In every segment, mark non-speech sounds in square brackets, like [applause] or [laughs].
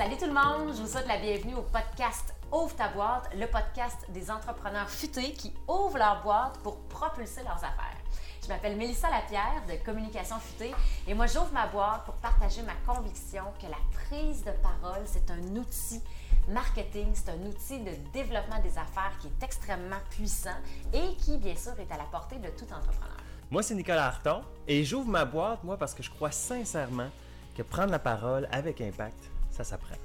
Salut tout le monde, je vous souhaite la bienvenue au podcast Ouvre ta boîte, le podcast des entrepreneurs futés qui ouvrent leur boîte pour propulser leurs affaires. Je m'appelle Mélissa Lapierre de Communication Futée et moi j'ouvre ma boîte pour partager ma conviction que la prise de parole, c'est un outil marketing, c'est un outil de développement des affaires qui est extrêmement puissant et qui bien sûr est à la portée de tout entrepreneur. Moi, c'est Nicolas Harton et j'ouvre ma boîte, moi, parce que je crois sincèrement que prendre la parole avec impact, ça s'apprend.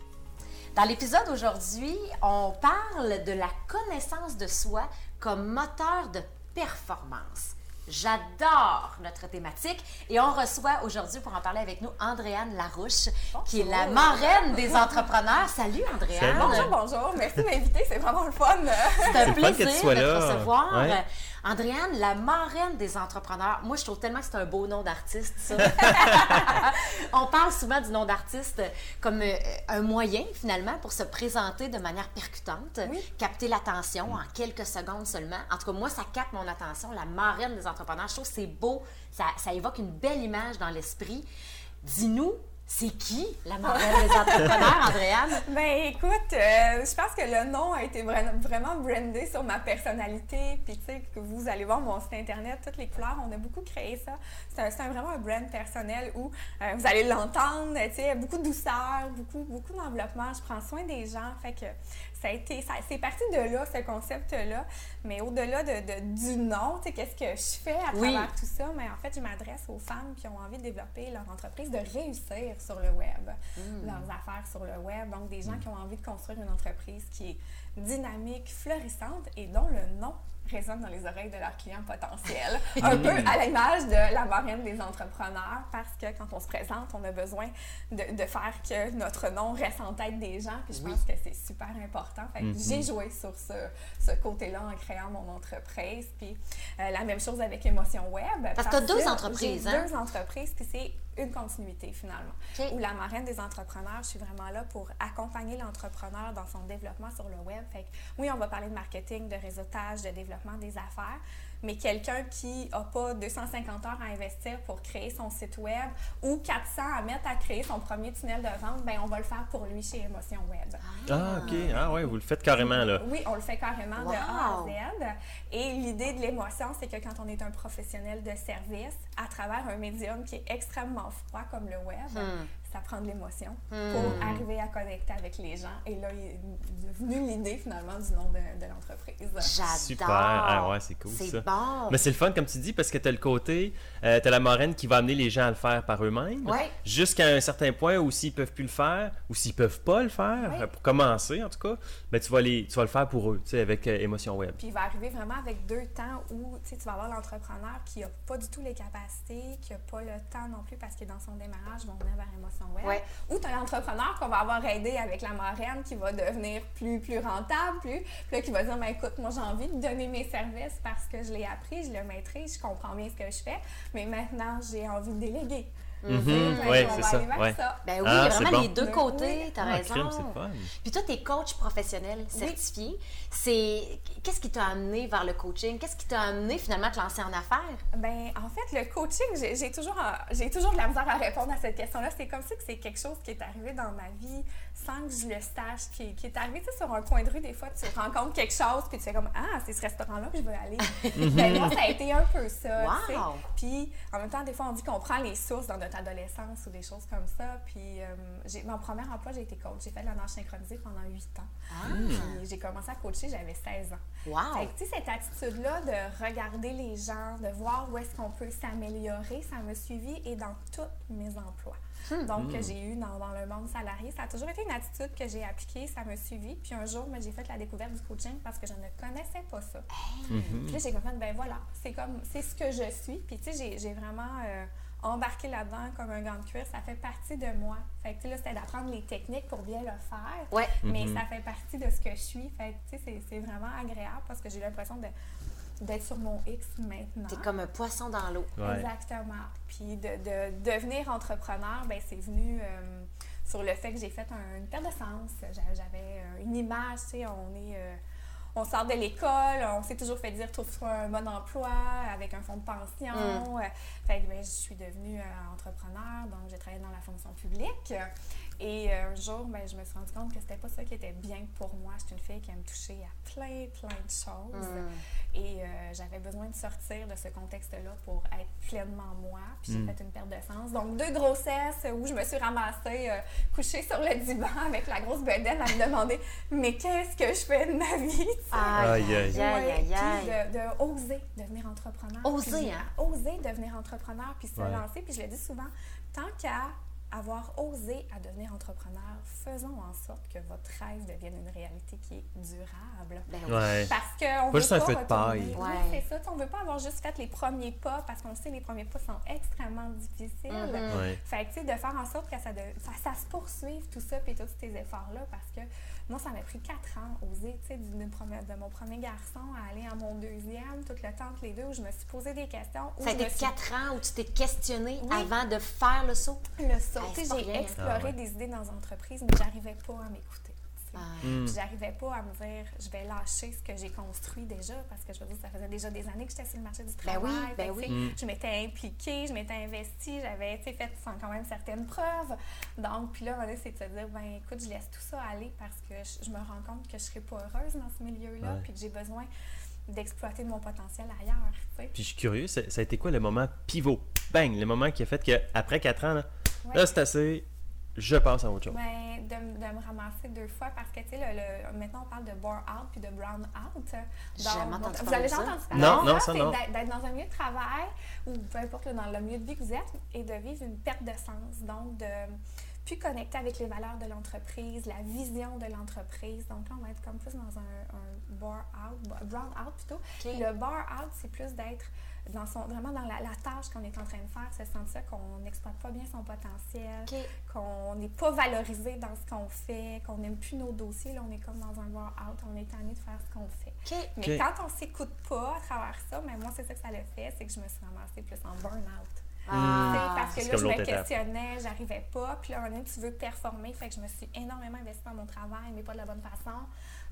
Dans l'épisode aujourd'hui, on parle de la connaissance de soi comme moteur de performance. J'adore notre thématique et on reçoit aujourd'hui pour en parler avec nous Andréane Larouche, qui est la marraine des entrepreneurs. Salut Andréane. Bonjour, bonjour. Merci de m'inviter, c'est vraiment le fun. C'est un plaisir de te recevoir. Ouais. Andréane, la marraine des entrepreneurs. Moi, je trouve tellement que c'est un beau nom d'artiste, ça. [laughs] On parle souvent du nom d'artiste comme euh, un moyen, finalement, pour se présenter de manière percutante, capter l'attention en quelques secondes seulement. En tout cas, moi, ça capte mon attention, la marraine des entrepreneurs. Je trouve que c'est beau, ça, ça évoque une belle image dans l'esprit. Dis-nous, c'est qui la marraine des entrepreneurs, [laughs] Andréane? Ben écoute, euh, je pense que le nom a été vraiment brandé sur ma personnalité. Puis tu sais, que vous allez voir mon site internet, toutes les couleurs, on a beaucoup créé ça. C'est vraiment un brand personnel où euh, vous allez l'entendre, tu sais, beaucoup de douceur, beaucoup, beaucoup d'enveloppement. Je prends soin des gens. Fait que ça a été, ça, c'est parti de là, ce concept-là. Mais au-delà de, du nom, qu'est-ce que je fais à travers tout ça? Mais en fait, je m'adresse aux femmes qui ont envie de développer leur entreprise, de réussir sur le web, mm. leurs affaires sur le web. Donc, des gens mm. qui ont envie de construire une entreprise qui est dynamique, florissante et dont le nom résonne dans les oreilles de leurs clients potentiels. [laughs] Un peu à l'image de la marraine des entrepreneurs, parce que quand on se présente, on a besoin de, de faire que notre nom reste en tête des gens. Puis je pense que c'est super important. Fait mm-hmm. J'ai joué sur ce, ce côté-là en créant mon entreprise. Puis euh, la même chose avec Émotion Web. Parce, que tu as deux entreprises. Hein? Deux entreprises, puis c'est une continuité finalement. Où la marraine des entrepreneurs, je suis vraiment là pour accompagner l'entrepreneur dans son développement sur le web. Fait que, oui, on va parler de marketing, de réseautage, de développement des affaires, mais quelqu'un qui n'a pas 250 heures à investir pour créer son site web ou 400 à mettre à créer son premier tunnel de vente, ben on va le faire pour lui chez Émotion Web. Ah, OK. Ah, ouais, vous le faites carrément, là. Oui, on le fait carrément de A à Z. Et l'idée de l'émotion, c'est que quand on est un professionnel de service, à travers un médium qui est extrêmement froid comme le web, hmm ça prend de l'émotion hmm. pour arriver à connecter avec les gens. Et là, il est devenu l'idée finalement du nom de, l'entreprise. J'adore! Super! Ah ouais, c'est cool ça. Bon. Mais c'est le fun, comme tu dis, parce que tu as le côté, euh, tu as la marraine qui va amener les gens à le faire par eux-mêmes. Ouais. Jusqu'à un certain point où s'ils peuvent plus le faire, ou s'ils peuvent pas le faire, euh, pour commencer en tout cas, ben, tu, vas les, tu vas le faire pour eux, tu sais, avec euh, Émotion Web. Puis il va arriver vraiment avec deux temps où tu vas avoir l'entrepreneur qui n'a pas du tout les capacités, qui n'a pas le temps non plus parce que dans son démarrage, vont venir vers Émotion ou tu as l'entrepreneur qu'on va avoir aidé avec la marraine qui va devenir plus, plus rentable, plus, puis là, qui va dire ben, écoute, moi j'ai envie de donner mes services parce que je l'ai appris, je le maîtrise, je comprends bien ce que je fais, mais maintenant j'ai envie de déléguer. Mhm. Oui, c'est ça. Ben oui, ah, vraiment les deux côtés, tu as ah, raison. Puis toi, tu es coach professionnel certifié. C'est Qu'est-ce qui t'a amené vers le coaching? Qu'est-ce qui t'a amené finalement à te lancer en affaires? Ben en fait, le coaching, j'ai toujours, j'ai toujours de la misère à répondre à cette question-là. C'est comme si c'est quelque chose qui est arrivé dans ma vie sans que je le sache, qui, qui est arrivé sur un coin de rue. Des fois, tu rencontres quelque chose, puis tu fais comme Ah, c'est ce restaurant-là que je veux aller. [laughs] ben, moi, ça a été un peu ça. Wow. Puis en même temps, des fois, on dit qu'on prend les sources dans notre adolescence ou des choses comme ça. Puis, euh, j'ai, mon premier emploi, j'ai été coach. J'ai fait de la nage synchronisée pendant 8 ans. Ah. Puis, j'ai commencé à coacher, j'avais 16 ans. Wow. Fait que, cette attitude-là de regarder les gens, de voir où est-ce qu'on peut s'améliorer, ça m'a suivi et dans tous mes emplois. Hmm. Donc, que hmm. j'ai eu dans, dans, le monde salarié, ça a toujours été une attitude que j'ai appliquée, ça m'a suivi. Puis un jour, j'ai fait la découverte du coaching parce que je ne connaissais pas ça. Puis là, j'ai compris, ben voilà, c'est comme, c'est ce que je suis. Puis tu sais, j'ai vraiment... Euh, embarquer là-dedans comme un gant de cuir, ça fait partie de moi. Fait que là, c'était d'apprendre les techniques pour bien le faire. Ouais. Mais mm-hmm. ça fait partie de ce que je suis. Fait que, tu sais, c'est vraiment agréable parce que j'ai l'impression de d'être sur mon X maintenant. T'es comme un poisson dans l'eau. Exactement. Puis de, de, devenir entrepreneur, ben c'est venu euh, sur le fait que j'ai fait une perte de sens. J'avais euh, une image, tu sais, on est... Euh, on sort de l'école, on s'est toujours fait dire trouve-toi un bon emploi avec un fonds de pension. Mm. Fait que ben, je suis devenue euh, entrepreneur, donc j'ai travaillé dans la fonction publique. Et euh, un jour, ben, je me suis rendu compte que c'était pas ça qui était bien pour moi. Je suis une fille qui aime toucher à plein, plein de choses. Mm. Et euh, j'avais besoin de sortir de ce contexte-là pour être pleinement moi. Puis j'ai Mm. fait une perte de sens. Donc, deux grossesses où je me suis ramassée euh, couchée sur le divan avec la grosse bedaine à me demander Mais qu'est-ce que je fais de ma vie? Aïe, Aïe, aïe. aïe, de, de oser devenir entrepreneur. Oser, Puis, hein? Oser devenir entrepreneur, puis se Ouais. lancer. Puis je le dis souvent, tant qu'à avoir osé à devenir entrepreneur, faisons en sorte que votre rêve devienne une réalité qui est durable. Ben oui. Ouais. Parce qu'on Pas veut juste un pas feu de paille. Oui, Ouais. c'est ça. Tu sais, On veut pas avoir juste fait les premiers pas parce qu'on sait que les premiers pas sont extrêmement difficiles. Mhm. Ouais. Fait que, tu sais, de faire en sorte que ça, de, ça, ça se poursuive, tout ça, puis tous ces efforts-là, parce que moi, ça m'a pris quatre ans, oser, tu sais, de, mon premier garçon à aller à mon deuxième, tout le temps, tous les deux, où je me suis posé des questions. Où Ça a été suis quatre ans où tu t'es questionné Oui. avant de faire le saut? le saut. J'ai exploré Ah ouais. des idées dans les entreprises, mais j'arrivais pas à m'écouter. Ah. Mm. J'arrivais pas à me dire, je vais lâcher ce que j'ai construit déjà, parce que je veux dire, ça faisait déjà des années que j'étais sur le marché du Ben travail. oui, ben oui. tu sais, Mm. Je m'étais impliquée, je m'étais investie, j'avais tu sais, fait sans quand même certaines preuves. Donc, puis là, c'est de se dire, ben écoute, je laisse tout ça aller parce que je, je me rends compte que je serai pas heureuse dans ce milieu-là, puis que j'ai besoin d'exploiter mon potentiel ailleurs. tu sais. Puis je suis curieux, ça, ça a été quoi le moment pivot? Bang! Le moment qui a fait que après 4 ans, là, Ouais. là c'est assez, je passe à autre chose. Ben, de, me ramasser deux fois parce que, tu sais, le, le- maintenant on parle de bore out puis de brown out. Vous parler avez déjà ça. entendu parler Non, non, ça, non. d'être- dans un milieu de travail ou peu importe dans le milieu de vie que vous êtes et de vivre une perte de sens. Donc, de plus connecter avec les valeurs de l'entreprise, la vision de l'entreprise. Donc là, on va être comme plus dans un, un bar out, brown out plutôt. Le bar out, c'est plus d'être dans son, vraiment dans la, la tâche qu'on est en train de faire, se sentir qu'on n'exploite pas bien son potentiel, qu'on n'est pas valorisé dans ce qu'on fait, qu'on n'aime plus nos dossiers. Là, on est comme dans un bar out, on est tanné de faire ce qu'on fait. Mais quand on s'écoute pas à travers ça, mais moi, c'est ça que ça l'a fait, c'est que je me suis ramassée plus en burn-out. Tu sais, Ah. parce que là, je me étape. questionnais, j'arrivais pas. Puis là, un tu veux performer. Fait que je me suis énormément investie dans mon travail, mais pas de la bonne façon.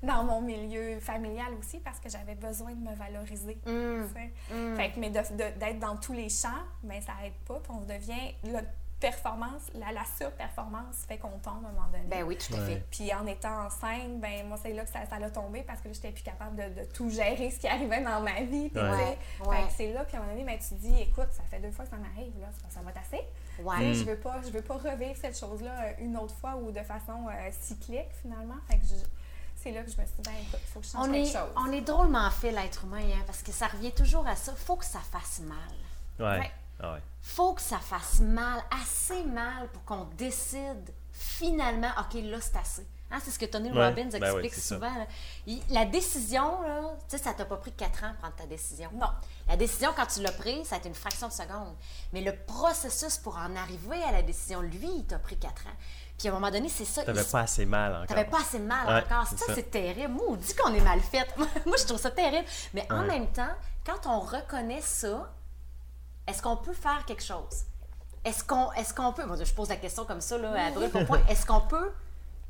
Dans mon milieu familial aussi, parce que j'avais besoin de me valoriser. Mm. tu sais. Mm. Fait que, mais d'être dans tous les champs, ben, ça aide pas. Puis on devient. Performance, la, la surperformance fait qu'on tombe à un moment donné. Ben oui, tout à Ouais. fait. Puis en étant enceinte, ben moi c'est là que ça, ça l'a tombé parce que là j'étais plus capable de, de tout gérer ce qui arrivait dans ma vie. Puis, Ouais. Ouais. fait que c'est là, puis à un moment donné, ben, tu dis, écoute, ça fait deux fois que ça m'arrive, là, ça, ça va tasser. Ouais. Mm. Je veux pas, je veux pas revivre cette chose-là euh, une autre fois ou de façon euh, cyclique finalement. Fait que je- c'est là que je me suis dit, ben écoute, il faut que je change On est, chose. on est drôlement fait, l'être humain, hein, parce que ça revient toujours à ça. faut que ça fasse mal. Ouais. Ouais. Ah ouais. faut que ça fasse mal, assez mal pour qu'on décide finalement, OK, là, c'est assez. Hein, c'est ce que Tony Ouais, Robbins ben explique oui, souvent. là. Il- la décision, là, tu sais, ça t'a pas pris quatre ans de prendre ta décision. Non. La décision, quand tu l'as prise, ça a été une fraction de seconde. Mais le processus pour en arriver à la décision, lui, il t'a pris quatre ans. Puis à un moment donné, c'est ça. T'avais il- pas assez mal encore. T'avais pas assez mal Ouais, encore. c'est Ça, ça. c'est terrible. Moi, on dit qu'on est mal fait. [laughs] Moi, je trouve ça terrible. Mais en même temps, quand on reconnaît ça, est-ce qu'on peut faire quelque chose? Est-ce qu'on est qu'on peut. Bon, je pose la question comme ça, là, à brûle pour point. Est-ce qu'on peut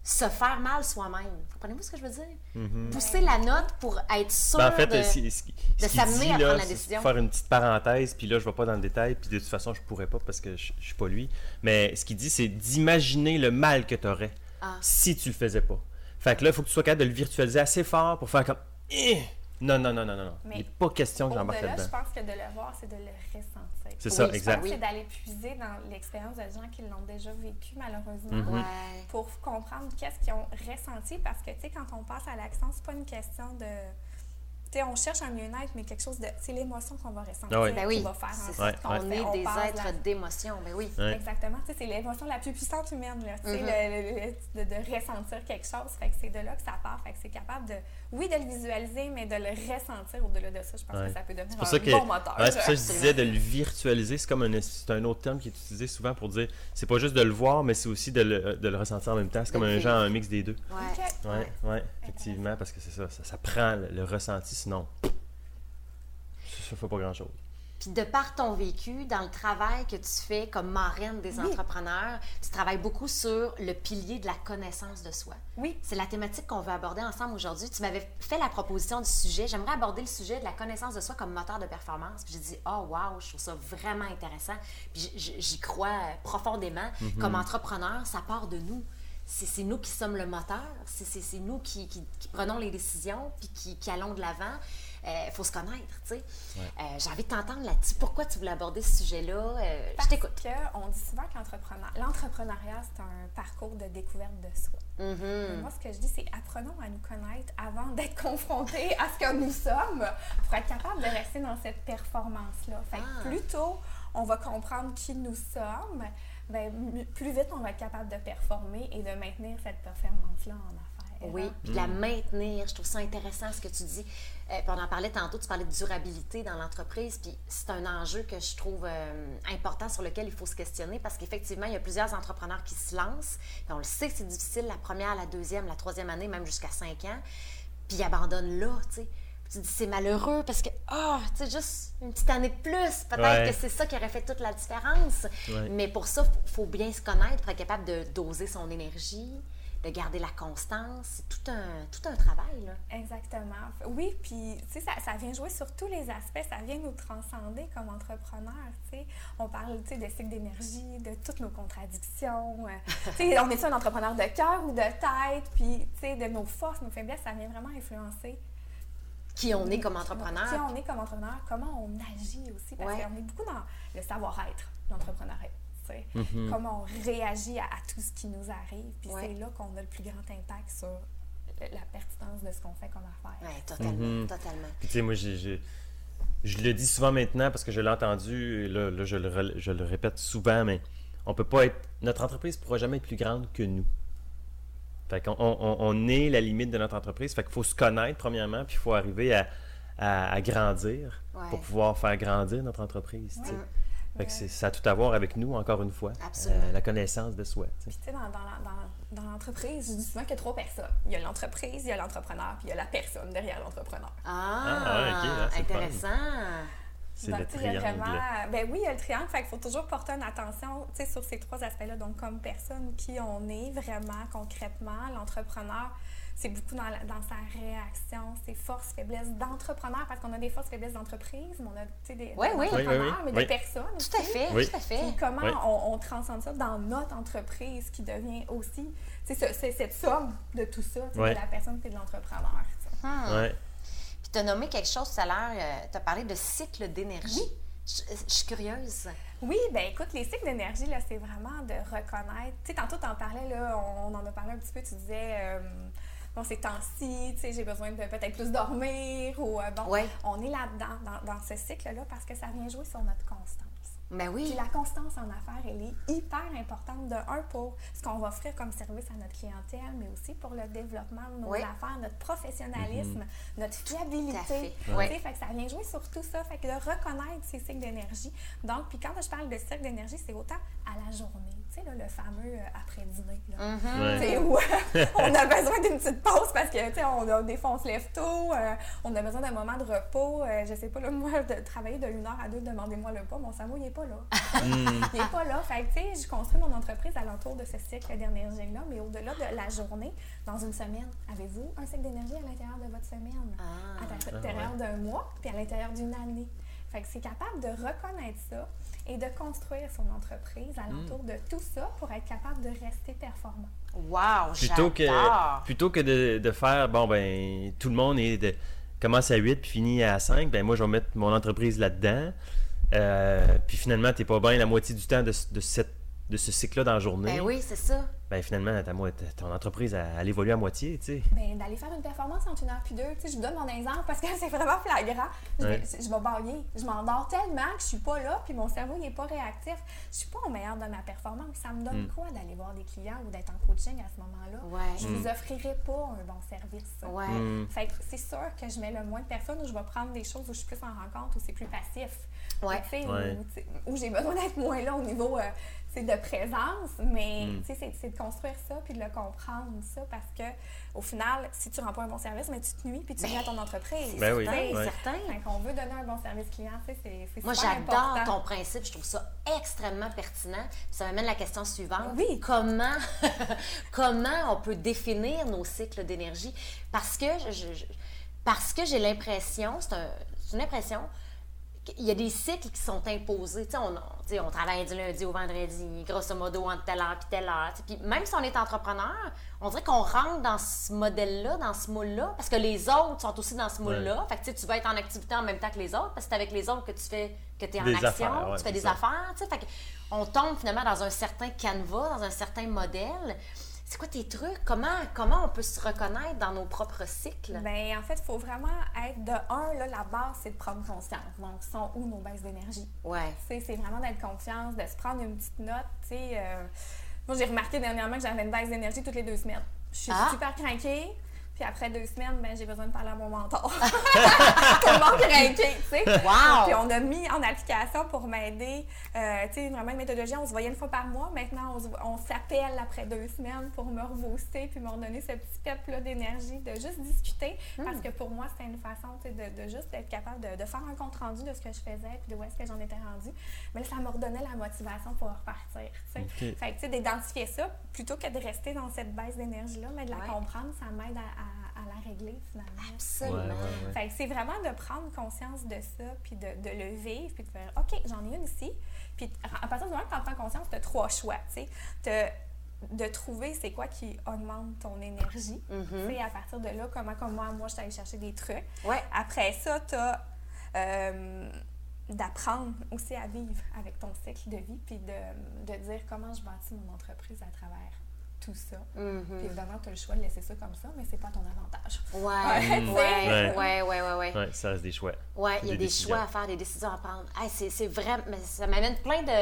se faire mal soi-même? Comprenez-vous ce que je veux dire? Pousser la note pour être sûr Ben, en fait, de... s'amener dit, à là, prendre la décision. faire une petite parenthèse, puis là, je vais pas dans le détail, puis de toute façon, je pourrais pas parce que je, je suis pas lui. Mais ce qu'il dit, c'est d'imaginer le mal que tu aurais Ah. si tu le faisais pas. Fait que là, il faut que tu sois capable de le virtualiser assez fort pour faire comme. Eh! Non, non, non, non, non, non. Mais Il n'est pas question que j'embarque Au-delà, je là-dedans. pense que de le voir, c'est de le. C'est Oui, ça, exact. pense. C'est d'aller puiser dans l'expérience de gens qui l'ont déjà vécu, malheureusement. Mhm. Ouais. pour comprendre qu'est-ce qu'ils ont ressenti parce que tu sais quand on passe à l'action c'est pas une question de on cherche un mieux-être mais quelque chose de c'est l'émotion qu'on va ressentir Ah ouais. Ben oui, va faire en sorte qu'on On est des êtres la- d'émotion. Ben oui. Ouais. Exactement, c'est l'émotion la plus puissante humaine, là, le- le- le- de, de ressentir quelque chose. Fait que c'est de là que ça part. Fait que c'est capable de, oui, de le visualiser, mais de le ressentir au-delà de ça. Je pense Ouais. que ça peut devenir un que, bon moteur. ouais, c'est pour ça que je disais de le virtualiser. C'est comme un, c'est un autre terme qui est utilisé souvent pour dire c'est pas juste de le voir, mais c'est aussi de le, de le ressentir en même temps. C'est comme un genre un mix des deux. Ouais. Ok. Ouais, ouais, effectivement, parce que c'est ça, ça, ça prend le, le ressenti, sinon ça, ça fait pas grand chose. Puis de par ton vécu, dans le travail que tu fais comme marraine des entrepreneurs, tu travailles beaucoup sur le pilier de la connaissance de soi. Oui. C'est la thématique qu'on veut aborder ensemble aujourd'hui. Tu m'avais fait la proposition du sujet. J'aimerais aborder le sujet de la connaissance de soi comme moteur de performance. Puis j'ai dit, oh wow, je trouve ça vraiment intéressant. Puis j'y crois profondément. Mm-hmm. Comme entrepreneur, ça part de nous c'est nous qui sommes le moteur, c'est nous qui, qui, prenons les décisions, puis qui, qui allons de l'avant. Il euh, faut se connaître, tu sais. Euh, j'ai envie de t'entendre là-dessus. Pourquoi tu voulais aborder ce sujet-là? Euh, je t'écoute. on dit souvent que l'entrepreneuriat, c'est un parcours de découverte de soi. Mm-hmm. Moi, ce que je dis, c'est apprenons à nous connaître avant d'être confrontés à ce que nous sommes pour être capable de rester dans cette performance-là. Fait ah. plus tôt on va comprendre qui nous sommes, ben, plus vite on va être capable de performer et de maintenir cette performance-là en affaires. Oui, puis de la mm. maintenir. Je trouve ça intéressant ce que tu dis. Euh, on en parlait tantôt, tu parlais de durabilité dans l'entreprise, puis c'est un enjeu que je trouve euh, important sur lequel il faut se questionner parce qu'effectivement, il y a plusieurs entrepreneurs qui se lancent. on le sait que c'est difficile la première, la deuxième, la troisième année, même jusqu'à cinq ans, puis ils abandonnent là, tu sais tu dis c'est malheureux parce que, ah, oh, tu sais, juste une petite année de plus, peut-être que c'est ça qui aurait fait toute la différence. Mais pour ça, il faut, bien se connaître pour être capable de doser son énergie, de garder la constance. C'est tout un, tout un travail. Là. Exactement. Oui, puis, tu sais, ça, ça, vient jouer sur tous les aspects. Ça vient nous transcender comme entrepreneurs, tu sais. On parle, tu sais, de cycle d'énergie, de toutes nos contradictions. Euh, [laughs] tu sais, on est un entrepreneur de cœur ou de tête? Puis, tu sais, de nos forces, nos faiblesses, ça vient vraiment influencer qui on est comme entrepreneur. Qui on est comme entrepreneur, comment on agit aussi, parce qu'on est beaucoup dans le savoir-être, l'entrepreneuriat. Mm-hmm. Comment on réagit à, tout ce qui nous arrive. Puis c'est là qu'on a le plus grand impact sur la pertinence de ce qu'on fait comme affaire. Oui, totalement. Mm-hmm. totalement. Puis tu sais, moi, j'ai, je le dis souvent maintenant parce que je l'ai entendu, et là, là je, le, je, le, répète souvent, mais on peut pas être. Notre entreprise ne pourra jamais être plus grande que nous. Fait qu'on on, est la limite de notre entreprise. Fait qu'il faut se connaître, premièrement, puis il faut arriver à, grandir pour pouvoir faire grandir notre entreprise. Fait que ça a tout à voir avec nous, encore une fois. Euh, la connaissance de soi. Puis, tu sais, dans, l'entreprise, je dis souvent qu'il y a trois personnes. Il y a l'entreprise, il y a l'entrepreneur, puis il y a la personne derrière l'entrepreneur. Ah, ah intéressant. C'est le triangle. ben oui, il y a le triangle. Fait qu'il faut toujours porter une attention sur ces trois aspects-là. Donc, comme personne, qui on est vraiment concrètement, l'entrepreneur, c'est beaucoup dans, dans, sa réaction, ses forces, faiblesses d'entrepreneur, parce qu'on a des forces, faiblesses d'entreprise, mais on a des, oui, oui. entrepreneurs, mais des personnes. Tout à fait, tout à fait. Puis comment on, transcende ça dans notre entreprise qui devient aussi, c'est cette somme de tout ça, de la personne et de l'entrepreneur. Tu as nommé quelque chose tout à l'heure, euh, tu as parlé de cycle d'énergie. Je, suis curieuse. Oui, ben écoute, les cycles d'énergie, là, c'est vraiment de reconnaître. Tu sais, tantôt, tu en parlais, là, on, en a parlé un petit peu, tu disais, euh, bon, ces temps-ci, tu sais, j'ai besoin de peut-être plus dormir, ou euh, bon, on est là-dedans, dans, dans ce cycle-là, parce que ça vient jouer sur notre constance. Ben oui. Puis la constance en affaires, elle est hyper importante de un pour ce qu'on va offrir comme service à notre clientèle, mais aussi pour le développement de nos affaires, notre professionnalisme, mm-hmm. notre fiabilité. Tout fait. fait que ça vient jouer sur tout ça. Fait que de reconnaître ces cycles d'énergie. Donc, puis quand je parle de cycle d'énergie, c'est autant à la journée tu sais, le fameux euh, après-dîner. Mm-hmm. où on a besoin d'une petite pause parce que, tu sais, on a, des fois, on se lève tôt, euh, on a besoin d'un moment de repos. Euh, je sais pas, là, moi, de travailler de l'une heure à deux, demandez-moi le pas, mon cerveau, il n'est pas là. Mm. [laughs] il n'est pas là. Fait tu sais, je construis mon entreprise alentour de ce cycle d'énergie-là, mais au-delà de la journée, dans une semaine, avez-vous un cycle d'énergie à l'intérieur de votre semaine? Ah. à l'intérieur ah d'un mois, puis à l'intérieur d'une année? Fait que c'est capable de reconnaître ça et de construire son entreprise alentour mm. de tout ça pour être capable de rester performant. Wow, plutôt que Plutôt que de, de, faire, bon, ben, tout le monde est de, commence à 8 puis finit à 5, ben moi, je vais mettre mon entreprise là-dedans. Euh, puis finalement, tu n'es pas bien la moitié du temps de, de, cette, de ce cycle-là dans la journée. Ben oui, c'est ça ben finalement, ton entreprise, elle, évolue à moitié, tu sais. Ben, d'aller faire une performance entre une heure puis deux, tu sais, je vous donne mon exemple parce que [laughs] c'est vraiment flagrant. Je, vais, je vais bailler. Je m'endors tellement que je suis pas là, puis mon cerveau n'est pas réactif. Je suis pas au meilleur de ma performance. Ça me donne hmm. quoi d'aller voir des clients ou d'être en coaching à ce moment-là? Ouais. Je ne vous hmm. offrirai pas un bon service. Ouais. Hmm. Fait que c'est sûr que je mets le moins de personnes où je vais prendre des choses où je suis plus en rencontre, où c'est plus passif Ouais. Où, j'ai besoin d'être moins là au niveau euh, de présence, mais mm. c'est de construire ça puis de le comprendre, ça, parce que au final, si tu rends pas un bon service, mais tu te nuis puis tu nuis à ton entreprise. Ben oui, c'est certain. on veut donner un bon service client, c'est Moi, j'adore ton principe, je trouve ça extrêmement pertinent. ça m'amène la question suivante. Oui. Comment, [laughs] comment on peut définir nos cycles d'énergie? Parce que je, parce que j'ai l'impression, c'est un, une impression, il y a des cycles qui sont imposés. on, on travaille du lundi au vendredi, grosso modo, entre telle heure et telle heure. Puis même si on est entrepreneur, on dirait qu'on rentre dans ce modèle-là, dans ce moule-là, parce que les autres sont aussi dans ce moule-là. Fait que tu vas être en activité en même temps que les autres, parce que c'est avec les autres que tu fais que tu es en action, tu fais des affaires. Fait on tombe finalement dans un certain canevas, dans un certain modèle. C'est quoi tes trucs? Comment, comment on peut se reconnaître dans nos propres cycles? Bien, en fait, il faut vraiment être de un, là, la base, c'est de prendre conscience. Donc, sont où nos baisses d'énergie? Ouais. C'est vraiment d'être confiance, de se prendre une petite note. Tu sais, euh, moi, j'ai remarqué dernièrement que j'avais une baisse d'énergie toutes les deux semaines. Je suis ah. super craquée. Puis après deux semaines, ben, j'ai besoin de parler à mon mentor. [laughs] Tout le monde craqué, tu sais. Wow. Puis on a mis en application pour m'aider, euh, tu sais, vraiment une méthodologie. On se voyait une fois par mois. Maintenant, on, s'appelle après deux semaines pour me rebooster puis me redonner ce petit pep d'énergie, de juste discuter. Parce hmm. que pour moi, c'était une façon, de, de, juste être capable de, faire un compte rendu de ce que je faisais puis de où est-ce que j'en étais rendue. Mais là, ça me redonnait la motivation pour repartir, tu sais. Fait que, tu sais, d'identifier ça plutôt que de rester dans cette baisse d'énergie-là, mais de la comprendre, ça m'aide à à, la régler finalement. Absolument. c'est vraiment de prendre conscience de ça, puis de, de, le vivre, puis de faire OK, j'en ai une ici. Puis à partir du moment que tu en prends conscience, tu as trois choix. Tu sais, de trouver c'est quoi qui augmente ton énergie. Mm À partir de là, comment, comme moi, moi, je suis allée chercher des trucs. Ouais. Après ça, tu as. Euh, d'apprendre aussi à vivre avec ton cycle de vie, puis de, de dire comment je bâtis mon entreprise à travers tout ça. Mm-hmm. Puis évidemment, tu as le choix de laisser ça comme ça, mais c'est pas ton avantage. Ouais, [laughs] ouais, ouais, ouais, ouais, ouais. ça reste des choix. Ouais, il y a des, choix à faire, des décisions à prendre. c'est vrai, mais ça m'amène plein de.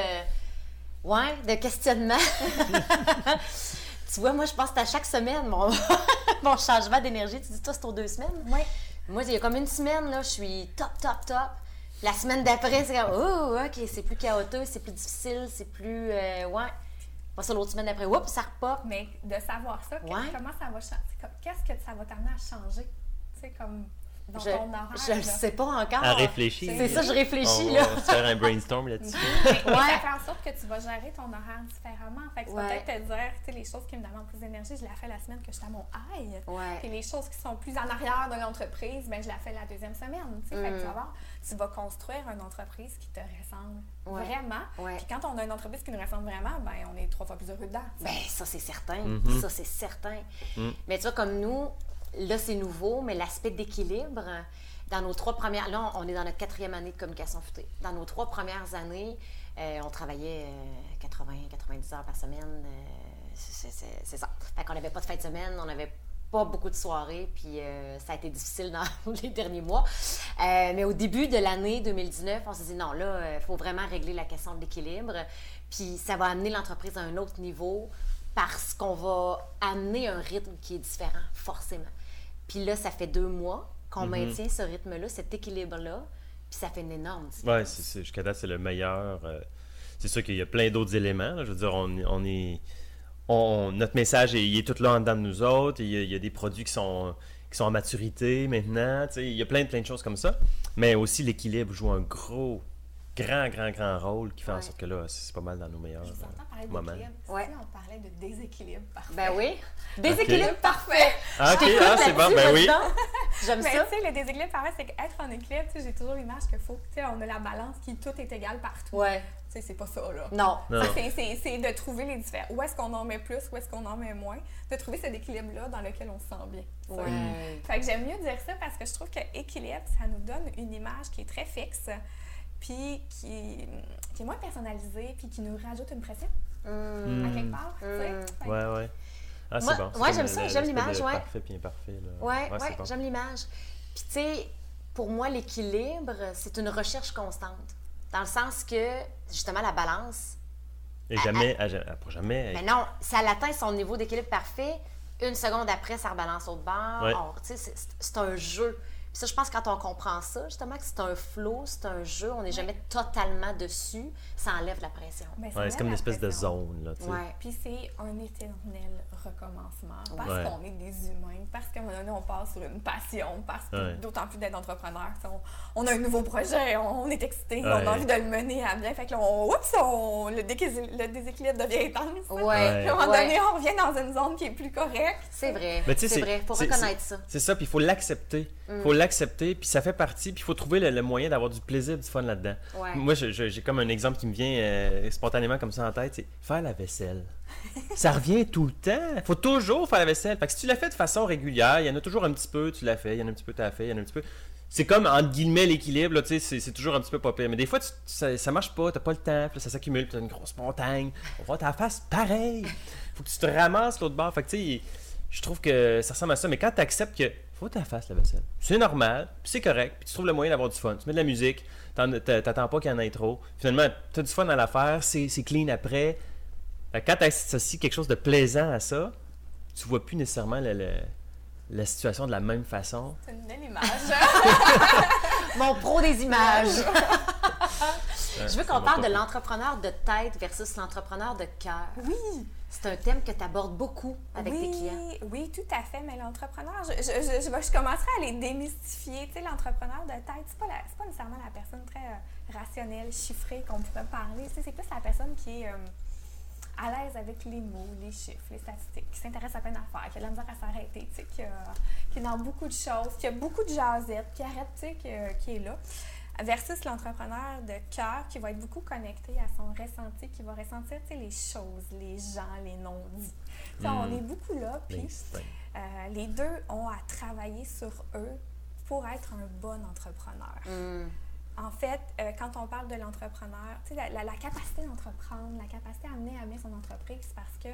Ouais, de questionnements. [laughs] tu vois, moi, je pense que à chaque semaine, mon, [laughs] mon changement d'énergie. Tu dis, toi, c'est aux deux semaines? Oui. Moi, il y a comme une semaine, là, je suis top, top, top. La semaine d'après, c'est comme, oh, OK, c'est plus chaotique, c'est plus difficile, c'est plus. Euh, ouais. Pas ça l'autre semaine d'après, oups, ça repop. Mais de savoir ça, comment ça va changer, qu'est-ce que ça va t'amener à changer? Tu sais, comme dans je, ton horaire. Je ne sais pas encore. À réfléchir. C'est ça, je réfléchis. On là. va faire un brainstorm là-dessus. [laughs] ouais. Ça fait en sorte que tu vas gérer ton horaire différemment. Fait que tu peut-être te dire, tu sais, les choses qui me demandent plus d'énergie, je la fais la semaine que je suis à mon high. Ouais. Puis les choses qui sont plus en arrière de l'entreprise, ben, je la fais la deuxième semaine. Tu sais, fait que tu vas mm. voir, tu vas construire une entreprise qui te ressemble vraiment. Puis quand on a une entreprise qui nous ressemble vraiment, ben on est trois fois plus heureux dedans. Ben ça, c'est certain. Mm-hmm. Ça, c'est certain. Mm. Mais tu vois, comme nous, là, c'est nouveau, mais l'aspect d'équilibre, dans nos trois premières... Là, on est dans notre quatrième année de communication futée. Dans nos trois premières années, euh, on travaillait 80, euh, 90 heures par semaine. Euh, c'est ça. Fait qu'on n'avait pas de fin de semaine, on n'avait pas beaucoup de soirées, puis ça a été difficile dans [laughs] les derniers mois. mais au début de l'année 2019, on s'est dit non, là, il faut vraiment régler la question de l'équilibre. Puis ça va amener l'entreprise à un autre niveau parce qu'on va amener un rythme qui est différent, forcément. Puis là, ça fait deux mois qu'on mhm. maintient ce rythme-là, cet équilibre-là, puis ça fait une énorme différence. Oui, jusqu'à date, c'est le meilleur. Euh, c'est sûr qu'il y a plein d'autres éléments. je veux dire, on, est. notre message, il est tout là en dedans de nous autres. Il y a, des produits qui sont, qui sont en maturité maintenant. Il y a plein, plein de choses comme ça. Mais aussi, l'équilibre joue un gros, grand, grand, grand rôle qui fait en sorte que là, c'est pas mal dans nos meilleurs euh, moments. Ouais. on parlait de déséquilibre parfait. Ben oui. [laughs] Déséquilibre parfait. Ah, ok, ah, c'est bon, ben oui. [laughs] J'aime ça. Tu sais, le déséquilibre parfait, c'est qu'être en équilibre, tu sais, j'ai toujours l'image qu'il faut, tu sais, on a la balance qui tout est égal partout. Ouais. Tu sais, c'est pas ça, là. Non. C'est de trouver les différents. Où est-ce qu'on en met plus, où est-ce qu'on en met moins. De trouver cet équilibre-là dans lequel on se sent bien. Ouais. Fait que j'aime mieux dire ça parce que je trouve que équilibre, ça nous donne une image qui est très fixe puis qui, qui, est moins personnalisé, puis qui nous rajoute une pression mmh. à quelque part. Mmh. Tu sais? Ouais, ouais. Ah, c'est bon. Ouais, j'aime ça, j'aime l'image, ouais. Parfait puis imparfait. Là. Ouais, ouais, j'aime l'image. Puis, tu sais, pour moi, l'équilibre, c'est une recherche constante. Dans le sens que, justement, la balance. Et jamais, elle, pour jamais. Mais non, si elle atteint son niveau d'équilibre parfait, une seconde après, ça rebalance au bord. Tu sais, c'est un jeu. Ça, je pense que quand on comprend ça, justement, que c'est un flow, c'est un jeu, on n'est jamais totalement dessus, ça enlève la pression. C'est comme une espèce de zone. Là, ouais. Puis c'est un éternel recommencement parce qu'on est des humains, parce qu'à un moment donné, on passe sur une passion, parce que d'autant plus d'être entrepreneur, on, a un nouveau projet, on, est excité, on a envie de le mener à bien. Fait que là, on, oups, on, le, déséquilibre devient intense. Ouais. À un moment donné, on revient dans une zone qui est plus correcte. C'est vrai. C'est vrai. Il faut reconnaître ça. C'est ça, puis il faut l'accepter. Faut mm. L'accepter, puis ça fait partie, puis il faut trouver le, moyen d'avoir du plaisir, du fun là-dedans. Moi, j'ai comme un exemple qui me vient euh, spontanément comme ça en tête, c'est faire la vaisselle. [laughs] ça revient tout le temps. Il faut toujours faire la vaisselle. Fait que si tu la fais de façon régulière, il y en a toujours un petit peu, tu l'as fait, il y en a un petit peu, tu l'as fait, il y en a un petit peu. C'est comme, entre guillemets, l'équilibre, tu sais, c'est toujours un petit peu pas pire. Mais des fois, ça, ça marche pas, t'as pas le temps, puis ça s'accumule, puis t'as une grosse montagne. On va ta face pareil. Faut que tu te ramasses l'autre bord. Fait que, tu sais, je trouve que ça ressemble à ça. Mais quand tu acceptes que faut ta face la vaisselle. C'est normal, puis c'est correct, puis tu trouves le moyen d'avoir du fun. Tu mets de la musique, t'attends pas qu'il y en ait trop. Finalement, tu as du fun à l'affaire, c'est clean après. Quand tu associes quelque chose de plaisant à ça, tu vois plus nécessairement la situation de la même façon. C'est une belle image. [laughs] Mon pro des images. [laughs] Je veux qu'on parle de l'entrepreneur de tête versus l'entrepreneur de cœur. Oui. C'est un thème que tu abordes beaucoup avec tes clients. Oui, tout à fait. Mais l'entrepreneur, je, je, je, commencerai à les démystifier. Tu sais, l'entrepreneur de tête, c'est pas, pas nécessairement la personne très euh, rationnelle, chiffrée qu'on pourrait parler. Tu sais, c'est plus la personne qui est euh, à l'aise avec les mots, les chiffres, les statistiques, qui s'intéresse à plein d'affaires, qui a de la misère à s'arrêter, tu sais, qui, qui, est dans beaucoup de choses, qui a beaucoup de jasettes, qui arrête, tu sais, qui est là versus l'entrepreneur de cœur qui va être beaucoup connecté à son ressenti, qui va ressentir les choses, les gens, les non-dits. On hmm. est beaucoup là, puis euh, les deux ont à travailler sur eux pour être un bon entrepreneur. Hmm. En fait, euh, quand on parle de l'entrepreneur, la, la, la, capacité d'entreprendre, la capacité à amener à bien son entreprise, parce que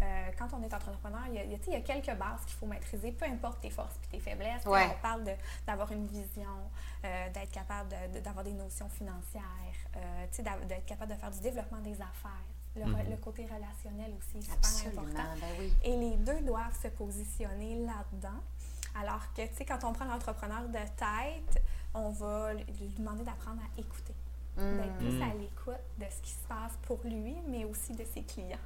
euh, quand on est entrepreneur, il y, a, il y a quelques bases qu'il faut maîtriser, peu importe tes forces et tes faiblesses. On parle d'avoir une vision, euh, d'être capable d'avoir des notions financières, euh, d'être capable de faire du développement des affaires. Le, mm-hmm. côté relationnel aussi, c'est super important. Ben Et les deux doivent se positionner là-dedans. Alors que, tu sais, quand on prend l'entrepreneur de tête, on va lui demander d'apprendre à écouter, d'être plus mm. à l'écoute de ce qui se passe pour lui, mais aussi de ses clients.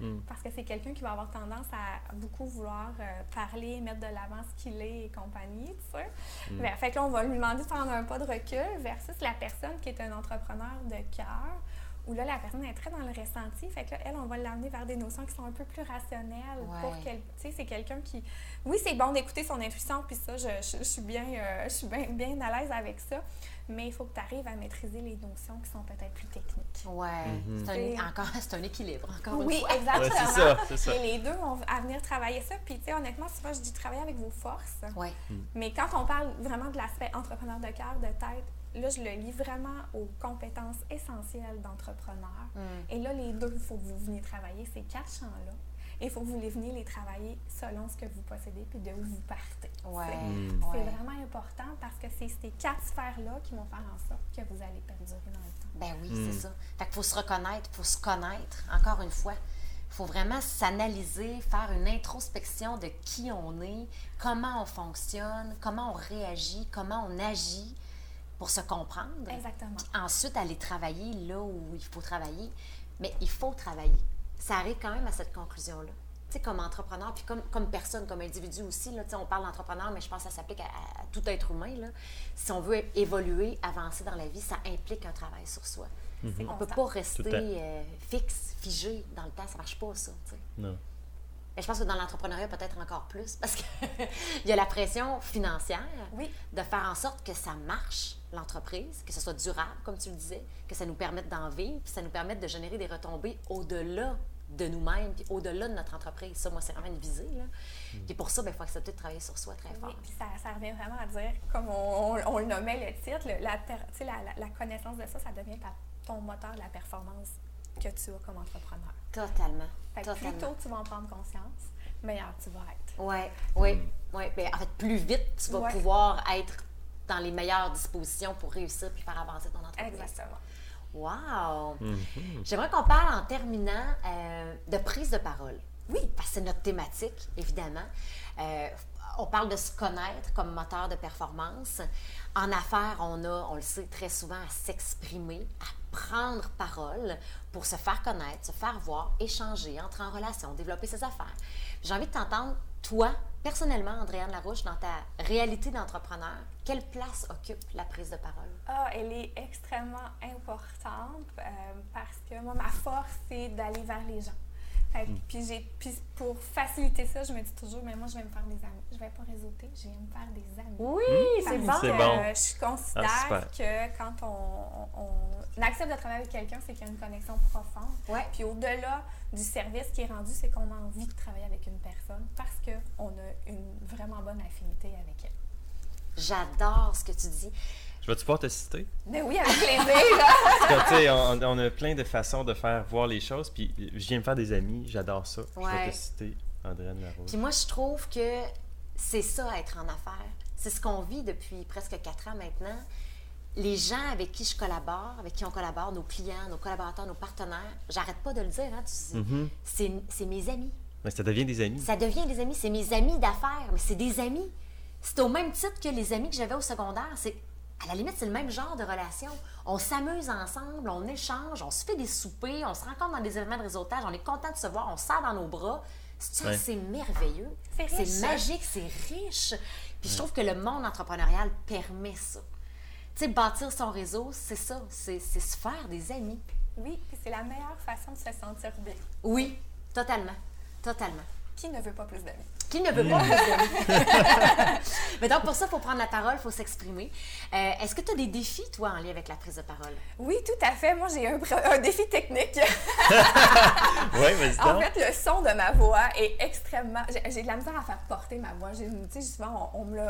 Mm. Parce que c'est quelqu'un qui va avoir tendance à beaucoup vouloir euh, parler, mettre de l'avant ce qu'il est et compagnie, tu sais. Mm. Fait que là, on va lui demander de prendre un pas de recul versus la personne qui est un entrepreneur de cœur, où là, la personne est très dans le ressenti. Fait que là, elle, on va l'amener vers des notions qui sont un peu plus rationnelles pour qu'elle, tu sais, c'est quelqu'un qui, oui, c'est bon d'écouter son intuition, puis ça, je, je, suis bien, euh, je suis bien, bien à l'aise avec ça mais il faut que tu arrives à maîtriser les notions qui sont peut-être plus techniques. Oui, mhm. c'est encore c'est un équilibre, encore oui, une fois. exactement. c'est ça, Et les deux vont à venir travailler ça. Puis, tu sais, honnêtement, souvent, je dis travailler avec vos forces. Ouais. Mhm. Mais quand on parle vraiment de l'aspect entrepreneur de cœur, de tête, là, je le lis vraiment aux compétences essentielles d'entrepreneur. Mhm. Et là, les deux, il faut que vous veniez travailler ces quatre champs-là il faut que vous les veniez les travailler selon ce que vous possédez puis de où vous partez. Ouais. Mm. C'est vraiment important parce que c'est ces quatre sphères-là qui vont faire en sorte que vous allez perdurer dans le temps. Ben oui, c'est mm. ça. Fait qu'il faut se reconnaître, il faut se connaître, encore une fois. Il faut vraiment s'analyser, faire une introspection de qui on est, comment on fonctionne, comment on réagit, comment on agit pour se comprendre. Exactement. ensuite, aller travailler là où il faut travailler. Mais il faut travailler ça arrive quand même à cette conclusion-là. Tu sais, comme entrepreneur, puis comme, comme personne, comme individu aussi, là, on parle d'entrepreneur, mais je pense que ça s'applique à, tout être humain. Là. Si on veut évoluer, avancer dans la vie, ça implique un travail sur soi. Mhm. On ne peut pas rester euh, fixe, figé dans le temps, ça ne marche pas, ça. Non. Mais je pense que dans l'entrepreneuriat, peut-être encore plus, parce qu'il [laughs] y a la pression financière oui. de faire en sorte que ça marche, l'entreprise, que ce soit durable, comme tu le disais, que ça nous permette d'en vivre, puis ça nous permette de générer des retombées au-delà de nous-mêmes, puis au-delà de notre entreprise. Ça, moi, c'est vraiment une visée. Là. Mm. Puis pour ça, il ben, faut accepter de travailler sur soi très fort. Oui, puis ça, ça, revient vraiment à dire, comme on, le nommait le titre, la, la, la, connaissance de ça, ça devient ton moteur de la performance que tu as comme entrepreneur. Totalement. Fait que plus tôt tu vas en prendre conscience, meilleur tu vas être. Oui, oui. Mm. Ouais. Ben, en fait, plus vite tu vas pouvoir être dans les meilleures dispositions pour réussir puis faire avancer ton entreprise. Exactement. Wow! Mm-hmm. J'aimerais qu'on parle en terminant euh, de prise de parole. Oui. Parce que c'est notre thématique, évidemment. Euh, on parle de se connaître comme moteur de performance. En affaires, on a, on le sait très souvent, à s'exprimer, à prendre parole pour se faire connaître, se faire voir, échanger, entrer en relation, développer ses affaires. J'ai envie de t'entendre, toi, personnellement, Andréane Larouche, dans ta réalité d'entrepreneur, quelle place occupe la prise de parole? Ah, elle est extrêmement importante euh, parce que moi, ma force, c'est d'aller vers les gens. Hmm. puis, j'ai, puis pour faciliter ça, je me dis toujours, mais moi, je vais me faire des amis. Je vais pas réseauter, je vais me faire des amis. Oui, c'est bon. C'est bon. je considère ah, que quand on, on, accepte de travailler avec quelqu'un, c'est qu'il y a une connexion profonde. Ouais. Puis au-delà du service qui est rendu, c'est qu'on a envie de travailler avec une personne parce qu'on a une vraiment bonne affinité avec elle. J'adore ce que tu dis. Vas-tu pouvoir te citer? Mais oui, avec plaisir. [laughs] on, on, a plein de façons de faire voir les choses. Puis je viens me faire des amis, j'adore ça. Je vais te citer Andréane Larouche. Puis moi, je trouve que c'est ça, être en affaires. C'est ce qu'on vit depuis presque quatre ans maintenant. Les gens avec qui je collabore, avec qui on collabore, nos clients, nos collaborateurs, nos partenaires, j'arrête pas de le dire, hein, tu mm-hmm. c'est mes amis. Mais ça devient des amis. Ça devient des amis. C'est mes amis d'affaires, mais c'est des amis. C'est au même titre que les amis que j'avais au secondaire. C'est à la limite, c'est le même genre de relation. On s'amuse ensemble, on échange, on se fait des soupers, on se rencontre dans des événements de réseautage, on est content de se voir, on serre dans nos bras. C'est merveilleux? C'est magique, c'est riche. Puis je trouve que le monde entrepreneurial permet ça. Tu sais, bâtir son réseau, c'est ça, c'est se faire des amis. Oui, c'est la meilleure façon de se sentir bien. Oui, totalement, totalement. Qui ne veut pas plus d'amis? Qui ne veut pas? [laughs] Mais donc, pour ça, il faut prendre la parole, il faut s'exprimer. Euh, est-ce que tu as des défis, toi, en lien avec la prise de parole? Oui, tout à fait. Moi, j'ai un, un, défi technique. [laughs] oui, mais En fait, le son de ma voix est extrêmement... J'ai de la misère à faire porter ma voix. Tu sais, souvent, on, me le...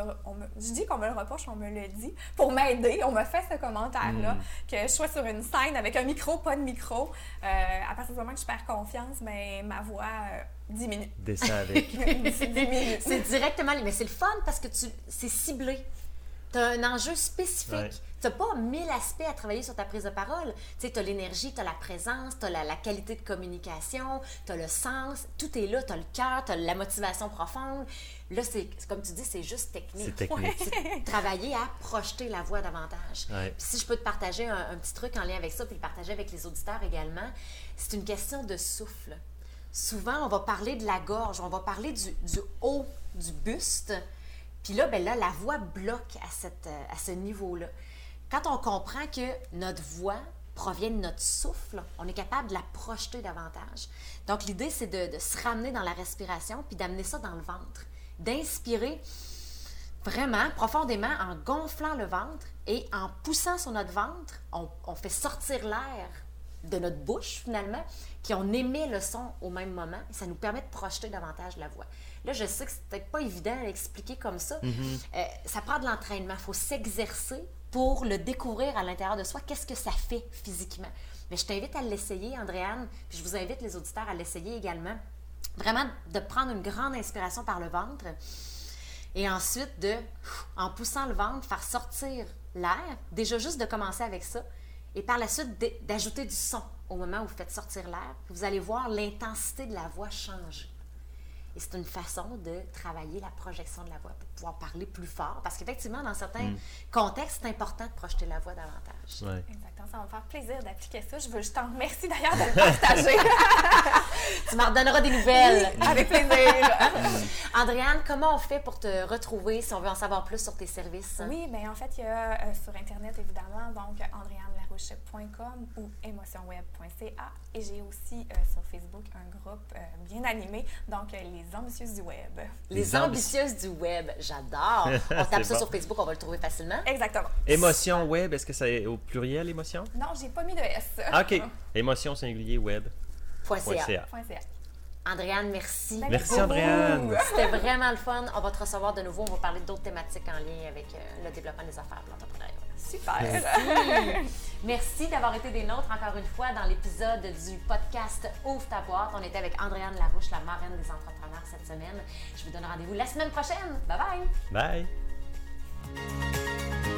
Je dis qu'on me le reproche, on me le dit. Pour m'aider, on me fait ce commentaire-là, hmm. que je sois sur une scène avec un micro, pas de micro. Euh, à partir du moment que je perds confiance, mais ma voix... Euh, 10 minutes. Descends avec. [laughs] [laughs] 10 minutes. C'est directement, mais c'est le fun parce que tu, c'est ciblé. Tu as un enjeu spécifique. Tu n'as pas mille aspects à travailler sur ta prise de parole. Tu as l'énergie, tu as la présence, tu as la, qualité de communication, tu as le sens. Tout est là. Tu as le cœur, tu as la motivation profonde. Là, c'est comme tu dis, c'est juste technique. C'est technique. [laughs] travailler à projeter la voix davantage. si je peux te partager un, un, petit truc en lien avec ça, puis le partager avec les auditeurs également, c'est une question de souffle souvent, on va parler de la gorge, on va parler du, haut du buste. Puis là, ben là, la voix bloque à, cette, à ce niveau-là. Quand on comprend que notre voix provient de notre souffle, on est capable de la projeter davantage. Donc, l'idée, c'est de, se ramener dans la respiration puis d'amener ça dans le ventre. D'inspirer vraiment profondément en gonflant le ventre et en poussant sur notre ventre, on fait sortir l'air de notre bouche finalement, puis on émet le son au même moment, et ça nous permet de projeter davantage la voix. Là, je sais que c'est peut-être pas évident à expliquer comme ça. Mm-hmm. Euh, ça prend de l'entraînement. Il faut s'exercer pour le découvrir à l'intérieur de soi. Qu'est-ce que ça fait physiquement? Mais je t'invite à l'essayer, Andréane, puis je vous invite les auditeurs à l'essayer également. Vraiment de prendre une grande inspiration par le ventre et ensuite de, en poussant le ventre, faire sortir l'air. Déjà juste de commencer avec ça et par la suite d'ajouter du son au moment où vous faites sortir l'air. Vous allez voir l'intensité de la voix changer. Et c'est une façon de travailler la projection de la voix pour pouvoir parler plus fort. Parce qu'effectivement, dans certains mm. contextes, c'est important de projeter la voix davantage. Exactement. Ça va me faire plaisir d'appliquer ça. Je veux juste t'en remercier d'ailleurs de le partager. [laughs] tu m'en redonneras des nouvelles. Avec plaisir. [laughs] Andréane, comment on fait pour te retrouver si on veut en savoir plus sur tes services? Oui, bien en fait, il y a euh, sur Internet évidemment, donc Andréane ou émotionweb.ca. Et j'ai aussi euh, sur Facebook un groupe euh, bien animé, donc euh, Les Ambitieuses du Web. Les, Ambitieuses du Web, j'adore. [laughs] On tape ça sur Facebook, on va le trouver facilement. Exactement. Émotion Web, est-ce que c'est au pluriel, émotion? Non, j'ai pas mis de S. OK. émotion singulier web. .ca. Andréane, merci. Merci, Andréane. [laughs] C'était vraiment le fun. On va te recevoir de nouveau. On va parler d'autres thématiques en lien avec le développement des affaires pour l'entrepreneuriat. Super. Merci, d'avoir été des nôtres encore une fois dans l'épisode du podcast Ouvre ta boîte. On était avec Andréane Larouche, la marraine des entrepreneurs cette semaine. Je vous donne rendez-vous la semaine prochaine. Bye bye. Bye.